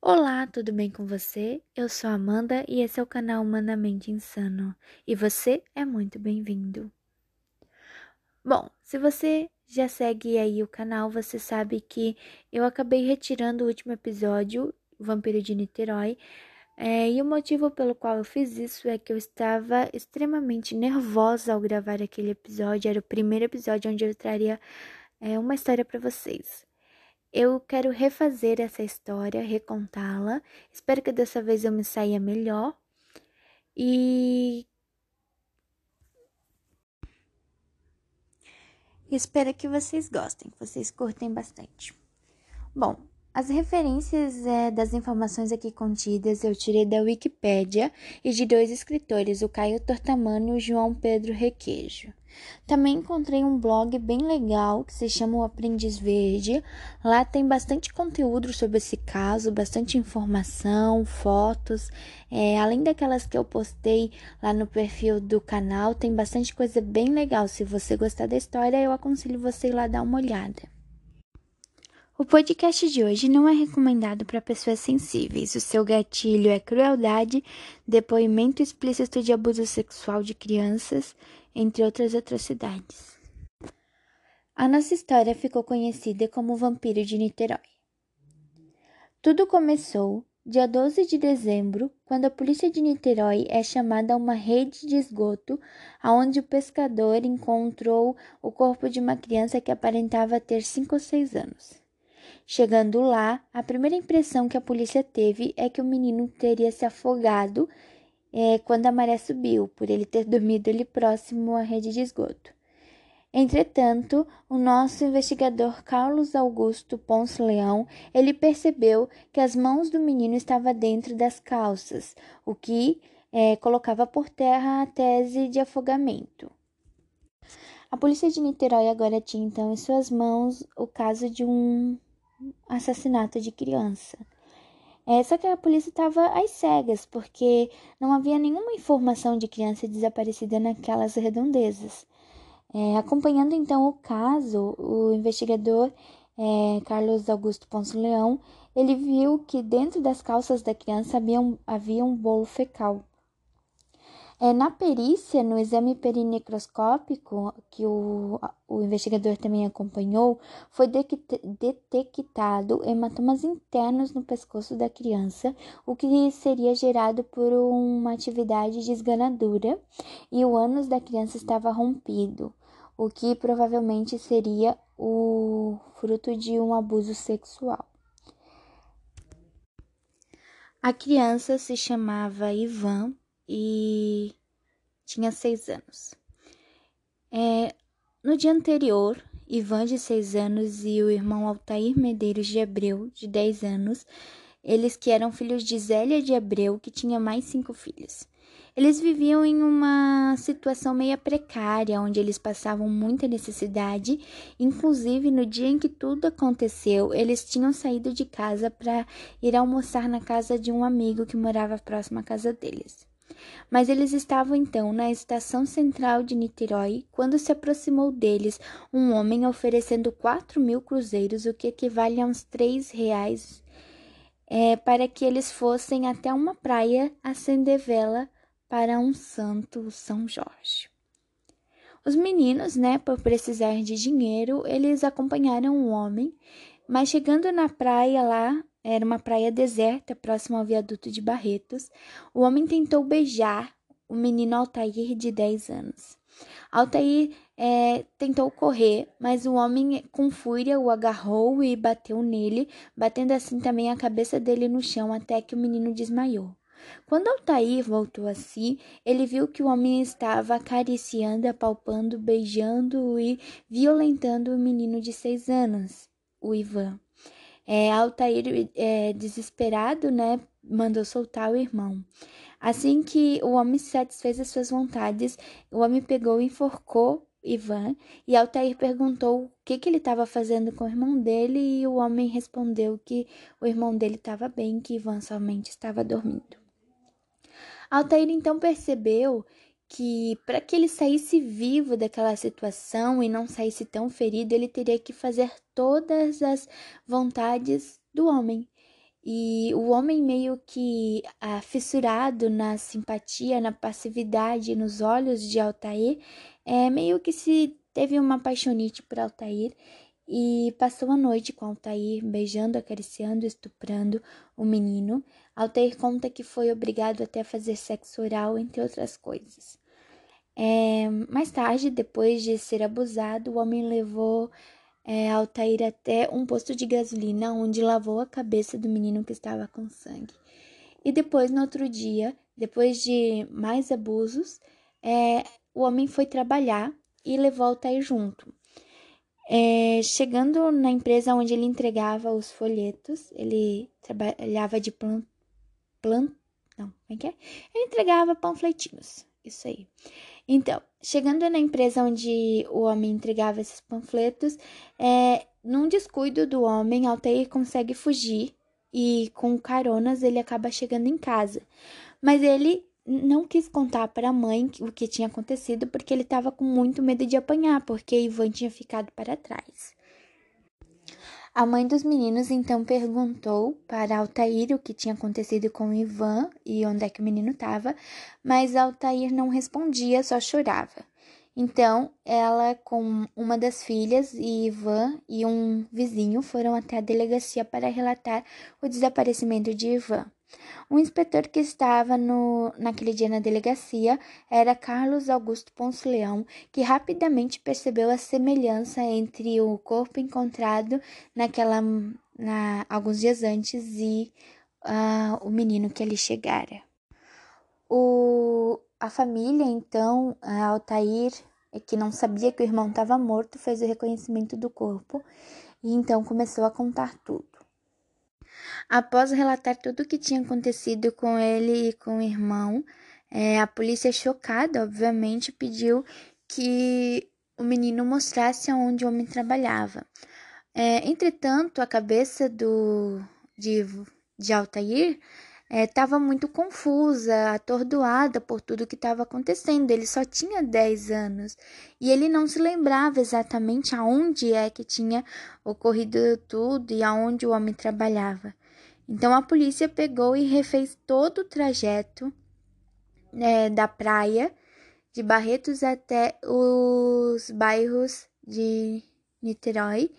Olá, tudo bem com você? Eu sou Amanda e esse é o canal Humanamente Insano e você é muito bem-vindo. Bom, se você já segue aí o canal, você sabe que eu acabei retirando o último episódio, Vampiro de Niterói, é, e o motivo pelo qual eu fiz isso é que eu estava extremamente nervosa ao gravar aquele episódio. Era o primeiro episódio onde eu traria é, uma história para vocês. Eu quero refazer essa história, recontá-la. Espero que dessa vez eu me saia melhor. E espero que vocês gostem, que vocês curtem bastante. Bom, as referências é, das informações aqui contidas eu tirei da Wikipédia e de dois escritores, o Caio Tortamano e o João Pedro Requejo. Também encontrei um blog bem legal que se chama O Aprendiz Verde. Lá tem bastante conteúdo sobre esse caso, bastante informação, fotos. É, além daquelas que eu postei lá no perfil do canal, tem bastante coisa bem legal. Se você gostar da história, eu aconselho você ir lá dar uma olhada. O podcast de hoje não é recomendado para pessoas sensíveis. O seu gatilho é crueldade, depoimento explícito de abuso sexual de crianças, entre outras atrocidades. A nossa história ficou conhecida como o Vampiro de Niterói. Tudo começou dia 12 de dezembro, quando a polícia de Niterói é chamada a uma rede de esgoto, onde o pescador encontrou o corpo de uma criança que aparentava ter 5 ou 6 anos. Chegando lá, a primeira impressão que a polícia teve é que o menino teria se afogado é, quando a maré subiu, por ele ter dormido ali próximo à rede de esgoto. Entretanto, o nosso investigador Carlos Augusto Ponce Leão, ele percebeu que as mãos do menino estavam dentro das calças, o que é, colocava por terra a tese de afogamento. A polícia de Niterói agora tinha então em suas mãos o caso de um assassinato de criança. É, só que a polícia estava às cegas, porque não havia nenhuma informação de criança desaparecida naquelas redondezas. É, acompanhando então o caso, o investigador é, Carlos Augusto Ponce Leão, ele viu que dentro das calças da criança havia um, havia um bolo fecal. É, na perícia, no exame perinecroscópico, que o, o investigador também acompanhou, foi detectado hematomas internos no pescoço da criança, o que seria gerado por uma atividade desganadora, e o ânus da criança estava rompido, o que provavelmente seria o fruto de um abuso sexual. A criança se chamava Ivan e tinha seis anos. É, no dia anterior, Ivan, de seis anos, e o irmão Altair Medeiros de Abreu, de dez anos, eles que eram filhos de Zélia de Abreu, que tinha mais cinco filhos. Eles viviam em uma situação meio precária, onde eles passavam muita necessidade. Inclusive, no dia em que tudo aconteceu, eles tinham saído de casa para ir almoçar na casa de um amigo que morava próximo à casa deles. Mas eles estavam então na estação central de Niterói quando se aproximou deles um homem oferecendo quatro mil cruzeiros, o que equivale a uns três reais, é, para que eles fossem até uma praia acender vela para um santo São Jorge. Os meninos, né, por precisar de dinheiro, eles acompanharam o homem, mas chegando na praia lá, era uma praia deserta, próxima ao viaduto de Barretos. O homem tentou beijar o menino Altair, de 10 anos. Altair é, tentou correr, mas o homem, com fúria, o agarrou e bateu nele, batendo assim também a cabeça dele no chão até que o menino desmaiou. Quando Altair voltou a si, ele viu que o homem estava acariciando, apalpando, beijando e violentando o menino de seis anos, o Ivan. É, Altair, é, desesperado, né, mandou soltar o irmão. Assim que o homem satisfez as suas vontades, o homem pegou e enforcou Ivan, e Altair perguntou o que, que ele estava fazendo com o irmão dele, e o homem respondeu que o irmão dele estava bem, que Ivan somente estava dormindo. Altair então percebeu que para que ele saísse vivo daquela situação e não saísse tão ferido, ele teria que fazer todas as vontades do homem. E o homem meio que ah, fissurado na simpatia, na passividade, nos olhos de Altair, é, meio que se teve uma paixonite por Altair e passou a noite com Altair, beijando, acariciando, estuprando o menino. Altair conta que foi obrigado até a fazer sexo oral, entre outras coisas. É, mais tarde, depois de ser abusado, o homem levou é, Altair até um posto de gasolina, onde lavou a cabeça do menino que estava com sangue. E depois, no outro dia, depois de mais abusos, é, o homem foi trabalhar e levou Altair junto. É, chegando na empresa onde ele entregava os folhetos, ele trabalhava de plan, plan, não, como é que é? Ele entregava panfletinhos, isso aí. Então, chegando na empresa onde o homem entregava esses panfletos, é, num descuido do homem, Altair consegue fugir e com caronas ele acaba chegando em casa. Mas ele não quis contar para a mãe o que tinha acontecido porque ele estava com muito medo de apanhar, porque Ivan tinha ficado para trás. A mãe dos meninos então perguntou para Altair o que tinha acontecido com Ivan e onde é que o menino estava, mas Altair não respondia, só chorava. Então, ela com uma das filhas e Ivan e um vizinho foram até a delegacia para relatar o desaparecimento de Ivan. O inspetor que estava no, naquele dia na delegacia era Carlos Augusto Ponce Leão, que rapidamente percebeu a semelhança entre o corpo encontrado naquela na, alguns dias antes e uh, o menino que ali chegara. O, a família, então, a Altair, que não sabia que o irmão estava morto, fez o reconhecimento do corpo e então começou a contar tudo. Após relatar tudo o que tinha acontecido com ele e com o irmão, é, a polícia, chocada, obviamente, pediu que o menino mostrasse aonde o homem trabalhava. É, entretanto, a cabeça do, de, de Altair estava é, muito confusa, atordoada por tudo que estava acontecendo. Ele só tinha 10 anos e ele não se lembrava exatamente aonde é que tinha ocorrido tudo e aonde o homem trabalhava. Então a polícia pegou e refez todo o trajeto é, da praia de Barretos até os bairros de Niterói.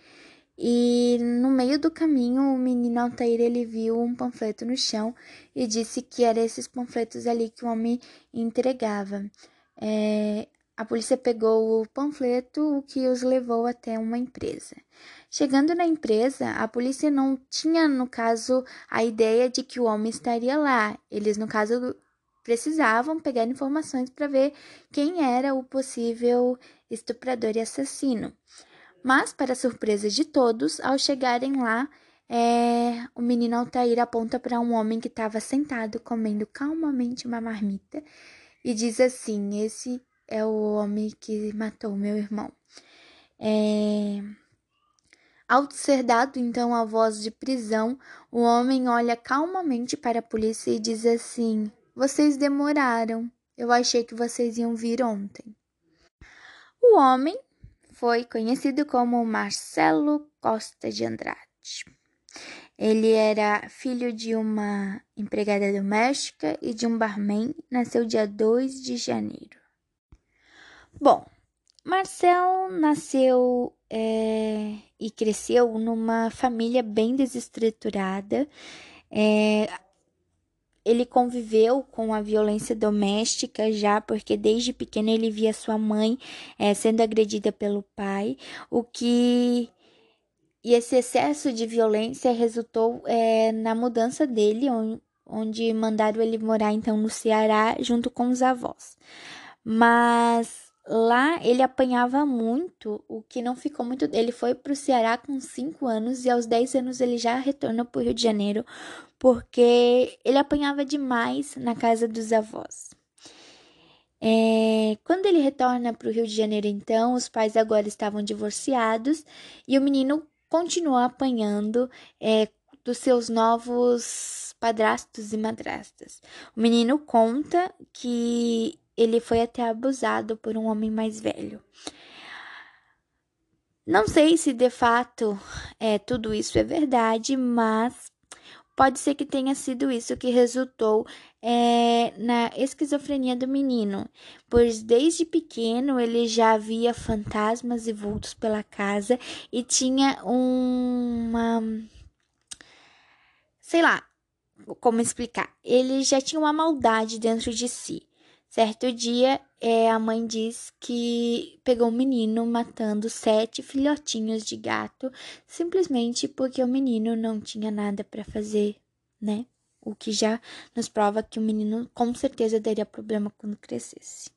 E no meio do caminho, o menino Altair ele viu um panfleto no chão e disse que era esses panfletos ali que o homem entregava. É, a polícia pegou o panfleto, o que os levou até uma empresa. Chegando na empresa, a polícia não tinha, no caso, a ideia de que o homem estaria lá. Eles, no caso, precisavam pegar informações para ver quem era o possível estuprador e assassino. Mas, para surpresa de todos, ao chegarem lá, é, o menino Altair aponta para um homem que estava sentado comendo calmamente uma marmita e diz assim: Esse é o homem que matou meu irmão. É... Ao ser dado então a voz de prisão, o homem olha calmamente para a polícia e diz assim: Vocês demoraram. Eu achei que vocês iam vir ontem. O homem foi conhecido como Marcelo Costa de Andrade. Ele era filho de uma empregada doméstica e de um barman. Nasceu dia 2 de janeiro. Bom, Marcel nasceu é, e cresceu numa família bem desestruturada. É, ele conviveu com a violência doméstica já, porque desde pequeno ele via sua mãe é, sendo agredida pelo pai, o que. E esse excesso de violência resultou é, na mudança dele, onde, mandaram ele morar então no Ceará junto com os avós. Mas Lá ele apanhava muito, o que não ficou muito. Ele foi para o Ceará com 5 anos e aos 10 anos ele já retornou para o Rio de Janeiro porque ele apanhava demais na casa dos avós. É, quando ele retorna para o Rio de Janeiro, então, os pais agora estavam divorciados e o menino continuou apanhando é, dos seus novos padrastos e madrastas. O menino conta que ele foi até abusado por um homem mais velho. Não sei se de fato é, tudo isso é verdade, mas Pode ser que tenha sido isso que resultou é, na esquizofrenia do menino, pois desde pequeno ele já via fantasmas e vultos pela casa e tinha uma. Sei lá como explicar. Ele já tinha uma maldade dentro de si. Certo dia, é, a mãe diz que pegou o menino matando sete filhotinhos de gato simplesmente porque o menino não tinha nada para fazer, né? O que já nos prova que o menino com certeza teria problema quando crescesse.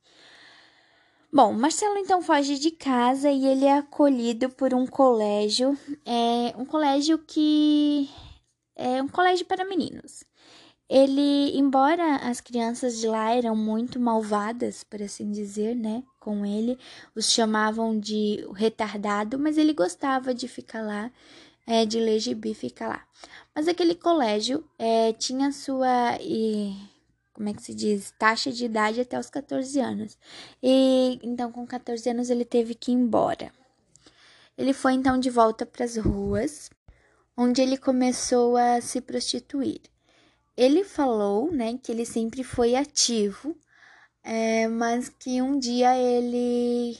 Bom, Marcelo então foge de casa e ele é acolhido por um colégio, é um colégio que é um colégio para meninos. Ele, embora as crianças de lá eram muito malvadas, por assim dizer, né, com ele, os chamavam de retardado, mas ele gostava de ficar lá, é, de ler gibi ficar lá. Mas aquele colégio é, tinha sua, e, como é que se diz, taxa de idade até os 14 anos. E então, com 14 anos, ele teve que ir embora. Ele foi então de volta para as ruas, onde ele começou a se prostituir. Ele falou, né, que ele sempre foi ativo, é, mas que um dia ele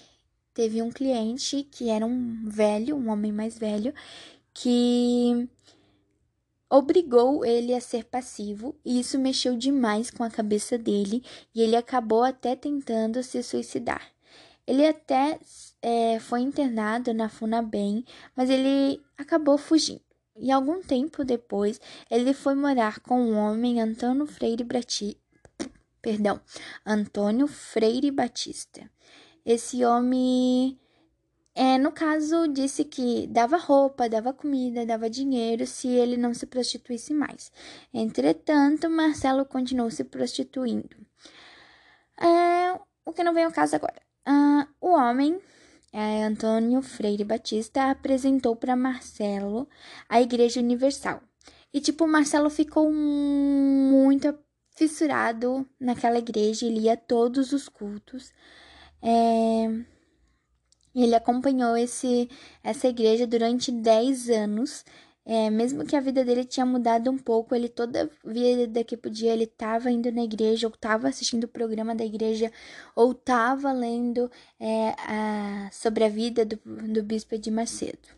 teve um cliente que era um velho, um homem mais velho, que obrigou ele a ser passivo e isso mexeu demais com a cabeça dele e ele acabou até tentando se suicidar. Ele até é, foi internado na Funabem, mas ele acabou fugindo. E algum tempo depois, ele foi morar com o homem Antônio Freire Brati... Perdão, Antônio Freire Batista. Esse homem, é, no caso, disse que dava roupa, dava comida, dava dinheiro se ele não se prostituísse mais. Entretanto, Marcelo continuou se prostituindo. É, o que não vem ao caso agora. Ah, o homem Antônio Freire Batista apresentou para Marcelo a Igreja Universal. E, tipo, Marcelo ficou muito fissurado naquela igreja, ele ia todos os cultos. É, ele acompanhou esse, essa igreja durante 10 anos é, mesmo que a vida dele tinha mudado um pouco, ele toda vida que podia, ele estava indo na igreja, ou estava assistindo o programa da igreja, ou estava lendo é, a, sobre a vida do, do bispo de Macedo.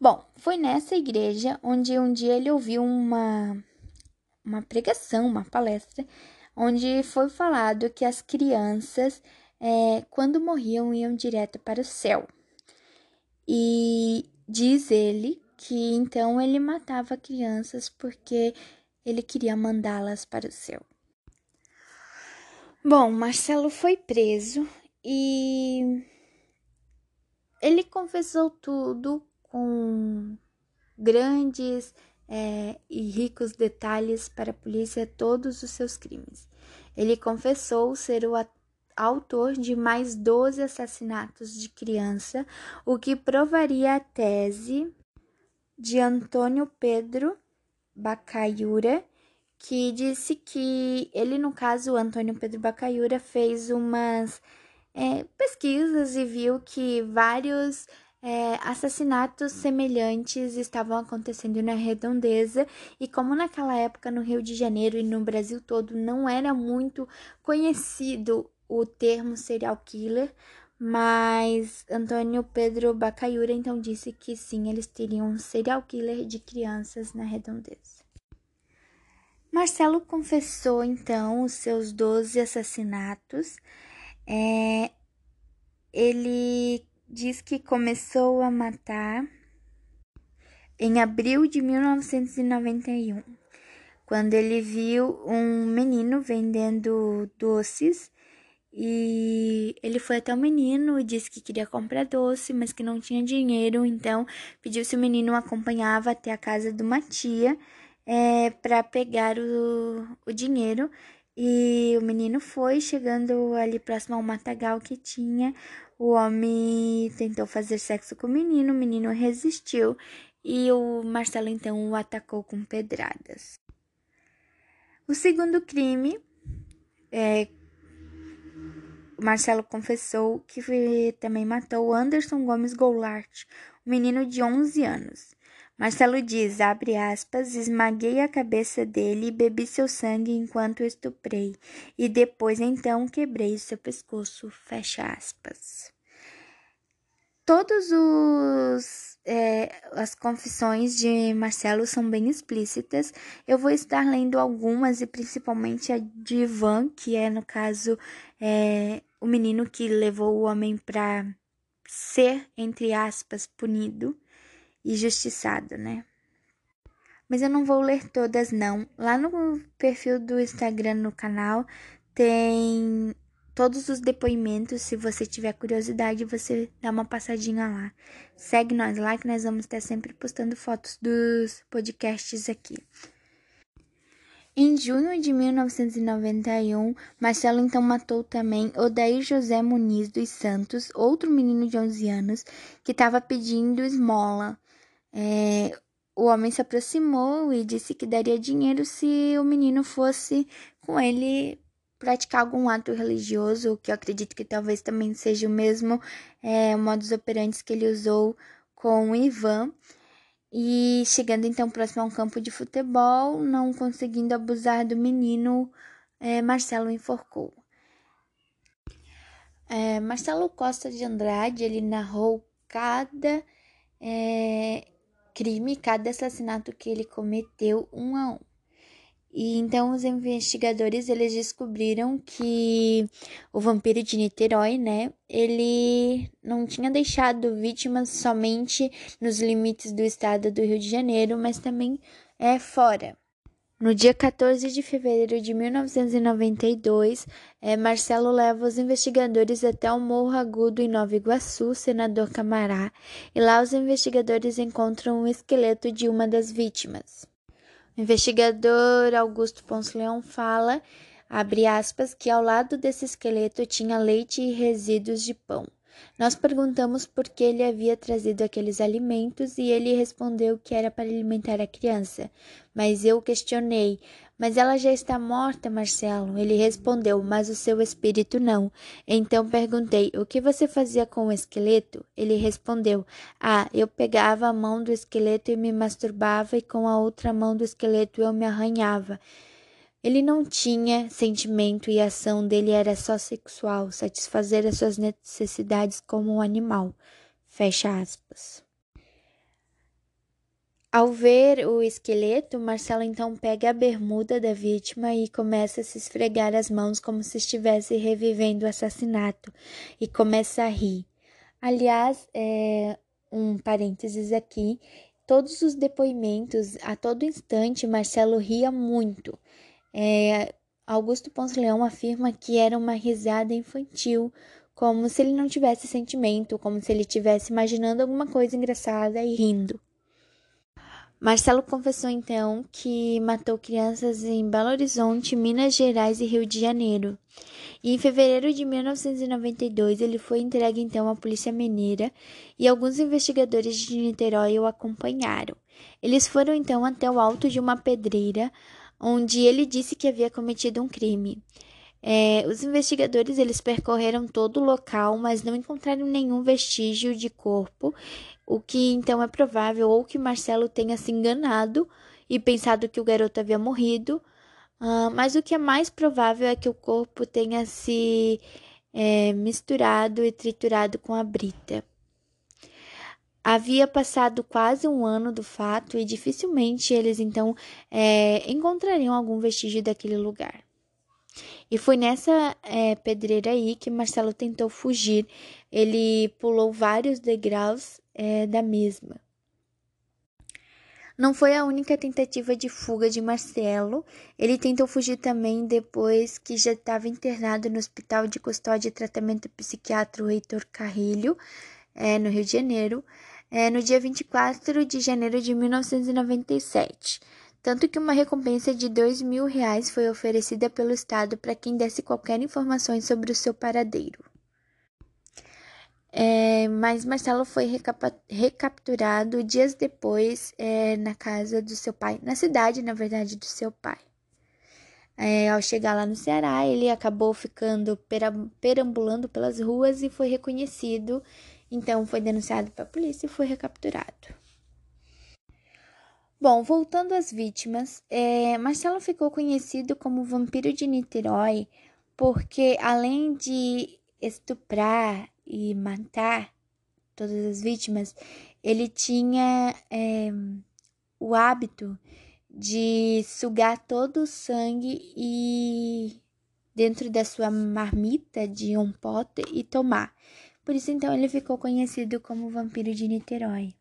Bom, foi nessa igreja onde um dia ele ouviu uma, uma pregação, uma palestra, onde foi falado que as crianças, é, quando morriam, iam direto para o céu. E diz ele que então ele matava crianças porque ele queria mandá-las para o céu. Bom, Marcelo foi preso e ele confessou tudo com grandes é, e ricos detalhes para a polícia todos os seus crimes. Ele confessou ser o autor de mais 12 assassinatos de criança, o que provaria a tese de Antônio Pedro Bacaiura, que disse que ele, no caso, Antônio Pedro Bacaiura, fez umas é, pesquisas e viu que vários é, assassinatos semelhantes estavam acontecendo na redondeza, e como naquela época no Rio de Janeiro e no Brasil todo não era muito conhecido o termo serial killer, mas Antônio Pedro Bacaiura então disse que sim, eles teriam um serial killer de crianças na redondeza. Marcelo confessou então os seus 12 assassinatos. É, ele diz que começou a matar em abril de 1991, quando ele viu um menino vendendo doces e ele foi até o menino e disse que queria comprar doce, mas que não tinha dinheiro, então pediu se o menino acompanhava até a casa de uma tia é, para pegar o, o dinheiro. E o menino foi, chegando ali próximo ao matagal que tinha. O homem tentou fazer sexo com o menino, o menino resistiu e o Marcelo então o atacou com pedradas. O segundo crime é Marcelo confessou que também matou Anderson Gomes Goulart, um menino de 11 anos. Marcelo diz, abre aspas, esmaguei a cabeça dele e bebi seu sangue enquanto estuprei, e depois então quebrei seu pescoço, fecha aspas. Todos os é, as confissões de Marcelo são bem explícitas. Eu vou estar lendo algumas e principalmente a de Ivan, que é no caso é, o menino que levou o homem para ser entre aspas punido e justiçado, né? Mas eu não vou ler todas não. Lá no perfil do Instagram no canal tem todos os depoimentos. Se você tiver curiosidade, você dá uma passadinha lá. Segue nós lá que nós vamos estar sempre postando fotos dos podcasts aqui. Em junho de 1991, Marcelo então matou também Odair José Muniz dos Santos, outro menino de 11 anos, que estava pedindo esmola. É, o homem se aproximou e disse que daria dinheiro se o menino fosse com ele praticar algum ato religioso, que eu acredito que talvez também seja o mesmo é, modus operandi que ele usou com o Ivan. E chegando então próximo a um campo de futebol, não conseguindo abusar do menino, é, Marcelo enforcou. É, Marcelo Costa de Andrade, ele narrou cada é, crime, cada assassinato que ele cometeu um a um. E então os investigadores eles descobriram que o vampiro de Niterói, né, ele não tinha deixado vítimas somente nos limites do estado do Rio de Janeiro, mas também é fora. No dia 14 de fevereiro de 1992, é, Marcelo leva os investigadores até o Morro Agudo em Nova Iguaçu, Senador Camará, e lá os investigadores encontram o esqueleto de uma das vítimas. O investigador Augusto Ponce Leão fala, abre aspas, que ao lado desse esqueleto tinha leite e resíduos de pão. Nós perguntamos por que ele havia trazido aqueles alimentos e ele respondeu que era para alimentar a criança. Mas eu questionei: Mas ela já está morta, Marcelo? Ele respondeu: Mas o seu espírito não. Então perguntei: O que você fazia com o esqueleto? Ele respondeu: Ah, eu pegava a mão do esqueleto e me masturbava, e com a outra mão do esqueleto eu me arranhava. Ele não tinha sentimento e a ação dele era só sexual, satisfazer as suas necessidades como um animal. Fecha aspas. Ao ver o esqueleto, Marcelo então pega a bermuda da vítima e começa a se esfregar as mãos como se estivesse revivendo o assassinato e começa a rir. Aliás, é, um parênteses aqui, todos os depoimentos, a todo instante, Marcelo ria muito. É, Augusto Ponce Leão afirma que era uma risada infantil, como se ele não tivesse sentimento, como se ele estivesse imaginando alguma coisa engraçada e rindo. Marcelo confessou então que matou crianças em Belo Horizonte, Minas Gerais e Rio de Janeiro. E em fevereiro de 1992, ele foi entregue então à Polícia Mineira e alguns investigadores de Niterói o acompanharam. Eles foram então até o alto de uma pedreira, onde ele disse que havia cometido um crime. É, os investigadores eles percorreram todo o local, mas não encontraram nenhum vestígio de corpo, o que então é provável ou que Marcelo tenha se enganado e pensado que o garoto havia morrido, uh, mas o que é mais provável é que o corpo tenha se é, misturado e triturado com a brita. Havia passado quase um ano do fato e dificilmente eles então é, encontrariam algum vestígio daquele lugar. E foi nessa é, pedreira aí que Marcelo tentou fugir. Ele pulou vários degraus é, da mesma. Não foi a única tentativa de fuga de Marcelo. Ele tentou fugir também depois que já estava internado no Hospital de Custódia e Tratamento Psiquiátrico Heitor Carrilho, é, no Rio de Janeiro é, no dia 24 de janeiro de 1997, tanto que uma recompensa de dois mil reais foi oferecida pelo Estado para quem desse qualquer informação sobre o seu paradeiro. É, mas Marcelo foi recapturado dias depois é, na casa do seu pai, na cidade, na verdade, do seu pai. É, ao chegar lá no Ceará, ele acabou ficando perambulando pelas ruas e foi reconhecido então foi denunciado para a polícia e foi recapturado. Bom, voltando às vítimas, é, Marcelo ficou conhecido como vampiro de Niterói porque, além de estuprar e matar todas as vítimas, ele tinha é, o hábito de sugar todo o sangue e dentro da sua marmita de um pote e tomar. Por isso então ele ficou conhecido como vampiro de Niterói.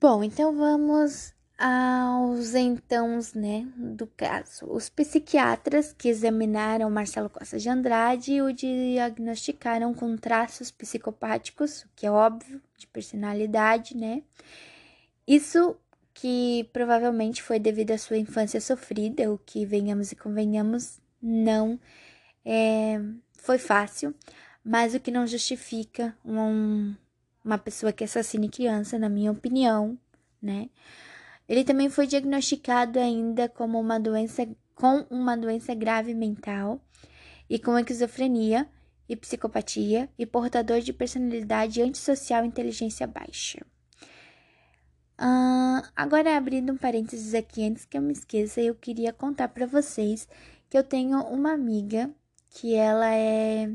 Bom, então vamos aos entãos, né, do caso. Os psiquiatras que examinaram Marcelo Costa de Andrade o diagnosticaram com traços psicopáticos, o que é óbvio, de personalidade, né? Isso que provavelmente foi devido à sua infância sofrida, o que venhamos e convenhamos não é, foi fácil, mas o que não justifica um, uma pessoa que assassine criança, na minha opinião, né? Ele também foi diagnosticado ainda como uma doença com uma doença grave mental e com esquizofrenia e psicopatia e portador de personalidade antissocial e inteligência baixa. Uh, agora, abrindo um parênteses aqui, antes que eu me esqueça, eu queria contar para vocês que eu tenho uma amiga que ela é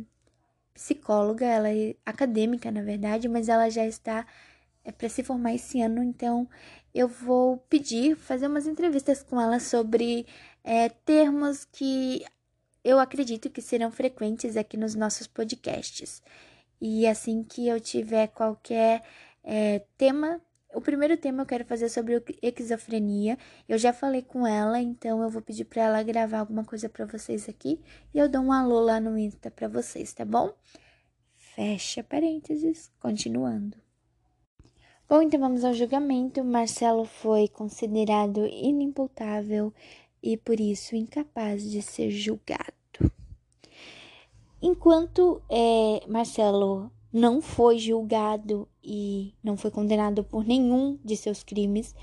psicóloga, ela é acadêmica, na verdade, mas ela já está é, para se formar esse ano, então eu vou pedir, fazer umas entrevistas com ela sobre é, termos que eu acredito que serão frequentes aqui nos nossos podcasts. E assim que eu tiver qualquer é, tema o primeiro tema eu quero fazer sobre esquizofrenia. Eu já falei com ela, então eu vou pedir para ela gravar alguma coisa para vocês aqui e eu dou um alô lá no Insta para vocês, tá bom? Fecha parênteses, continuando. Bom, então vamos ao julgamento. Marcelo foi considerado inimputável e por isso incapaz de ser julgado. Enquanto é, Marcelo não foi julgado e não foi condenado por nenhum de seus crimes.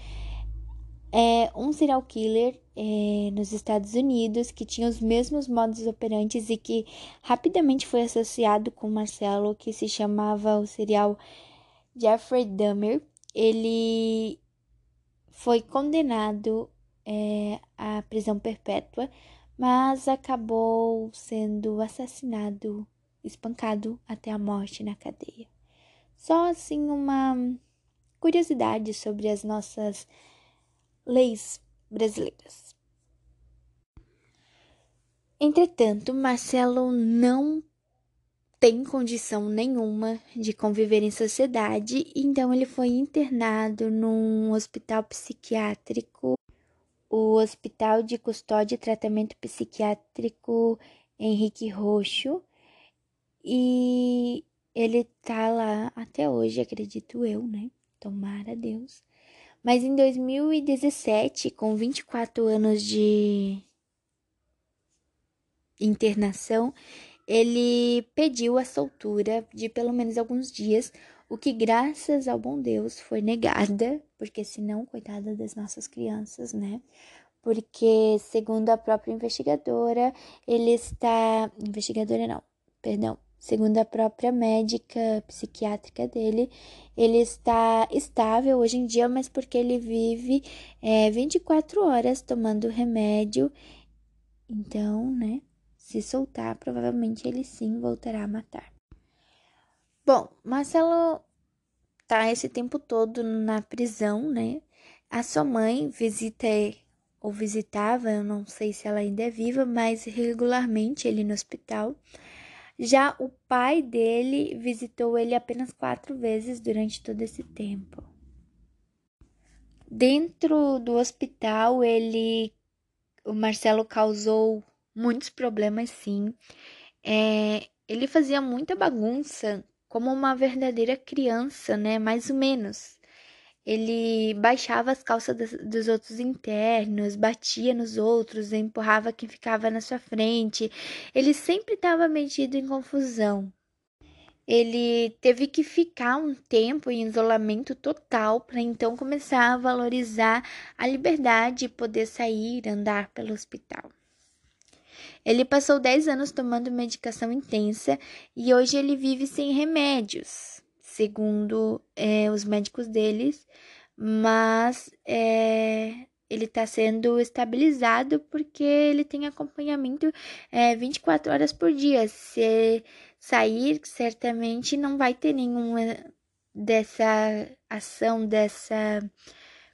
É um serial killer é, nos Estados Unidos que tinha os mesmos modos operantes e que rapidamente foi associado com Marcelo, que se chamava o serial Jeffrey Dahmer. Ele foi condenado é, à prisão perpétua, mas acabou sendo assassinado espancado até a morte na cadeia. Só assim uma curiosidade sobre as nossas leis brasileiras. Entretanto, Marcelo não tem condição nenhuma de conviver em sociedade, então ele foi internado num hospital psiquiátrico, o Hospital de Custódia e Tratamento Psiquiátrico Henrique Roxo, e ele tá lá até hoje, acredito eu, né? Tomara Deus. Mas em 2017, com 24 anos de internação, ele pediu a soltura de pelo menos alguns dias, o que, graças ao bom Deus, foi negada, porque senão, coitada das nossas crianças, né? Porque, segundo a própria investigadora, ele está. Investigadora não, perdão. Segundo a própria médica psiquiátrica dele, ele está estável hoje em dia, mas porque ele vive é, 24 horas tomando remédio. Então, né? Se soltar, provavelmente ele sim voltará a matar. Bom, Marcelo tá esse tempo todo na prisão, né? A sua mãe visita ou visitava, eu não sei se ela ainda é viva, mas regularmente ele no hospital. Já o pai dele visitou ele apenas quatro vezes durante todo esse tempo. Dentro do hospital, ele, o Marcelo causou muitos problemas, sim. É, ele fazia muita bagunça, como uma verdadeira criança, né? Mais ou menos. Ele baixava as calças dos outros internos, batia nos outros, empurrava quem ficava na sua frente. Ele sempre estava metido em confusão. Ele teve que ficar um tempo em isolamento total para então começar a valorizar a liberdade e poder sair, andar pelo hospital. Ele passou 10 anos tomando medicação intensa e hoje ele vive sem remédios segundo é, os médicos deles, mas é, ele está sendo estabilizado porque ele tem acompanhamento é, 24 horas por dia. Se sair, certamente não vai ter nenhuma dessa ação, dessa,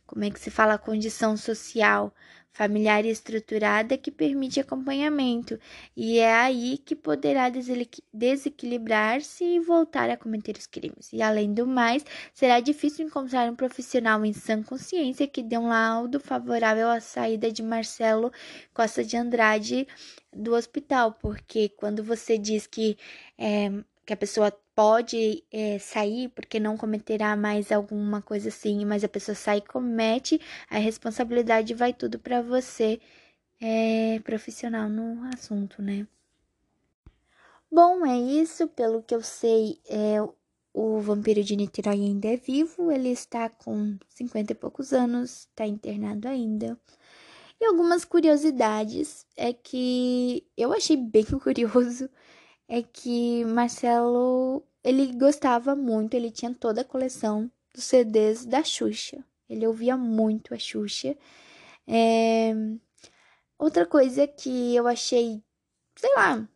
como é que se fala, condição social familiar e estruturada que permite acompanhamento, e é aí que poderá desequilibrar-se e voltar a cometer os crimes. E além do mais, será difícil encontrar um profissional em sã consciência que dê um laudo favorável à saída de Marcelo Costa de Andrade do hospital, porque quando você diz que é, que a pessoa pode é, sair porque não cometerá mais alguma coisa assim, mas a pessoa sai e comete, a responsabilidade vai tudo para você, é, profissional no assunto, né? Bom, é isso. Pelo que eu sei, é, o vampiro de Niterói ainda é vivo, ele está com 50 e poucos anos, está internado ainda. E algumas curiosidades é que eu achei bem curioso é que Marcelo, ele gostava muito, ele tinha toda a coleção dos CDs da Xuxa. Ele ouvia muito a Xuxa. É... Outra coisa que eu achei, sei lá,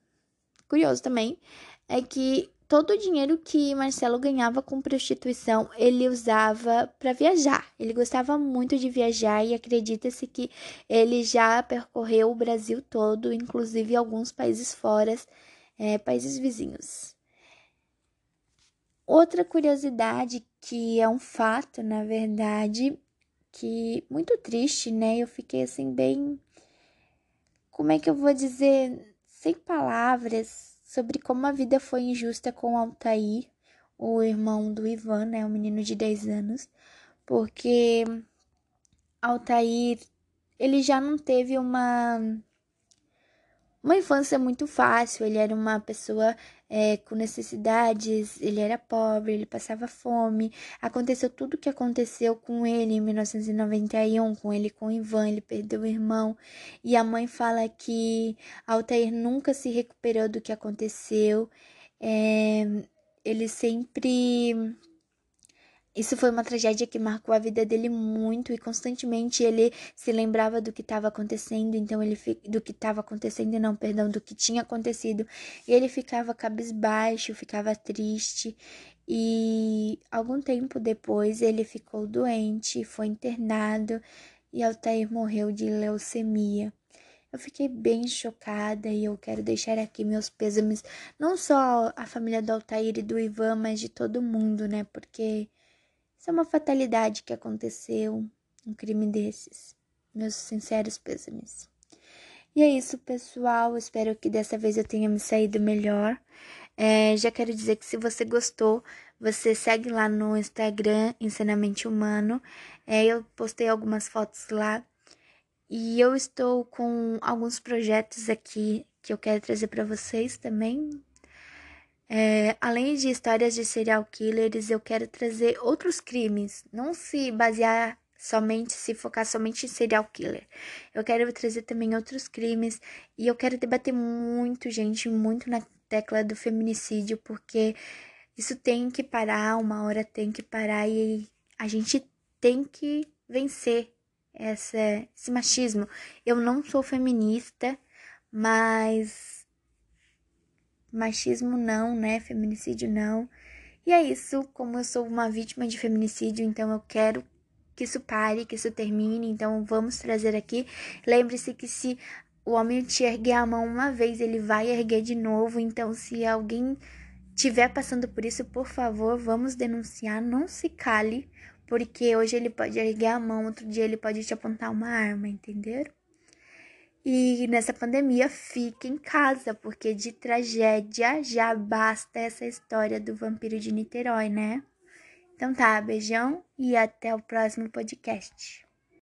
curioso também, é que todo o dinheiro que Marcelo ganhava com prostituição, ele usava para viajar. Ele gostava muito de viajar e acredita-se que ele já percorreu o Brasil todo, inclusive alguns países fora é, países vizinhos. Outra curiosidade que é um fato, na verdade, que muito triste, né? Eu fiquei assim bem como é que eu vou dizer, sem palavras sobre como a vida foi injusta com Altair, o irmão do Ivan, né, o menino de 10 anos, porque Altair ele já não teve uma uma infância muito fácil. Ele era uma pessoa é, com necessidades, ele era pobre, ele passava fome. Aconteceu tudo o que aconteceu com ele em 1991, com ele com Ivan, ele perdeu o irmão. E a mãe fala que Altair nunca se recuperou do que aconteceu. É, ele sempre isso foi uma tragédia que marcou a vida dele muito e constantemente ele se lembrava do que estava acontecendo, então ele do que estava acontecendo, não, perdão, do que tinha acontecido. E ele ficava cabisbaixo, ficava triste. E algum tempo depois ele ficou doente, foi internado e Altair morreu de leucemia. Eu fiquei bem chocada e eu quero deixar aqui meus pêsames, não só a família do Altair e do Ivan, mas de todo mundo, né? Porque isso é uma fatalidade que aconteceu, um crime desses. Meus sinceros pêsames. E é isso, pessoal. Espero que dessa vez eu tenha me saído melhor. É, já quero dizer que se você gostou, você segue lá no Instagram, Ensinamente Humano. É, eu postei algumas fotos lá. E eu estou com alguns projetos aqui que eu quero trazer para vocês também. É, além de histórias de serial killers, eu quero trazer outros crimes, não se basear somente, se focar somente em serial killer. Eu quero trazer também outros crimes e eu quero debater muito, gente, muito na tecla do feminicídio, porque isso tem que parar, uma hora tem que parar e a gente tem que vencer essa, esse machismo. Eu não sou feminista, mas machismo não, né? Feminicídio não. E é isso, como eu sou uma vítima de feminicídio, então eu quero que isso pare, que isso termine, então vamos trazer aqui. Lembre-se que se o homem te erguer a mão uma vez, ele vai erguer de novo, então se alguém tiver passando por isso, por favor, vamos denunciar, não se cale, porque hoje ele pode erguer a mão, outro dia ele pode te apontar uma arma, entenderam? E nessa pandemia, fique em casa, porque de tragédia já basta essa história do vampiro de Niterói, né? Então tá, beijão e até o próximo podcast.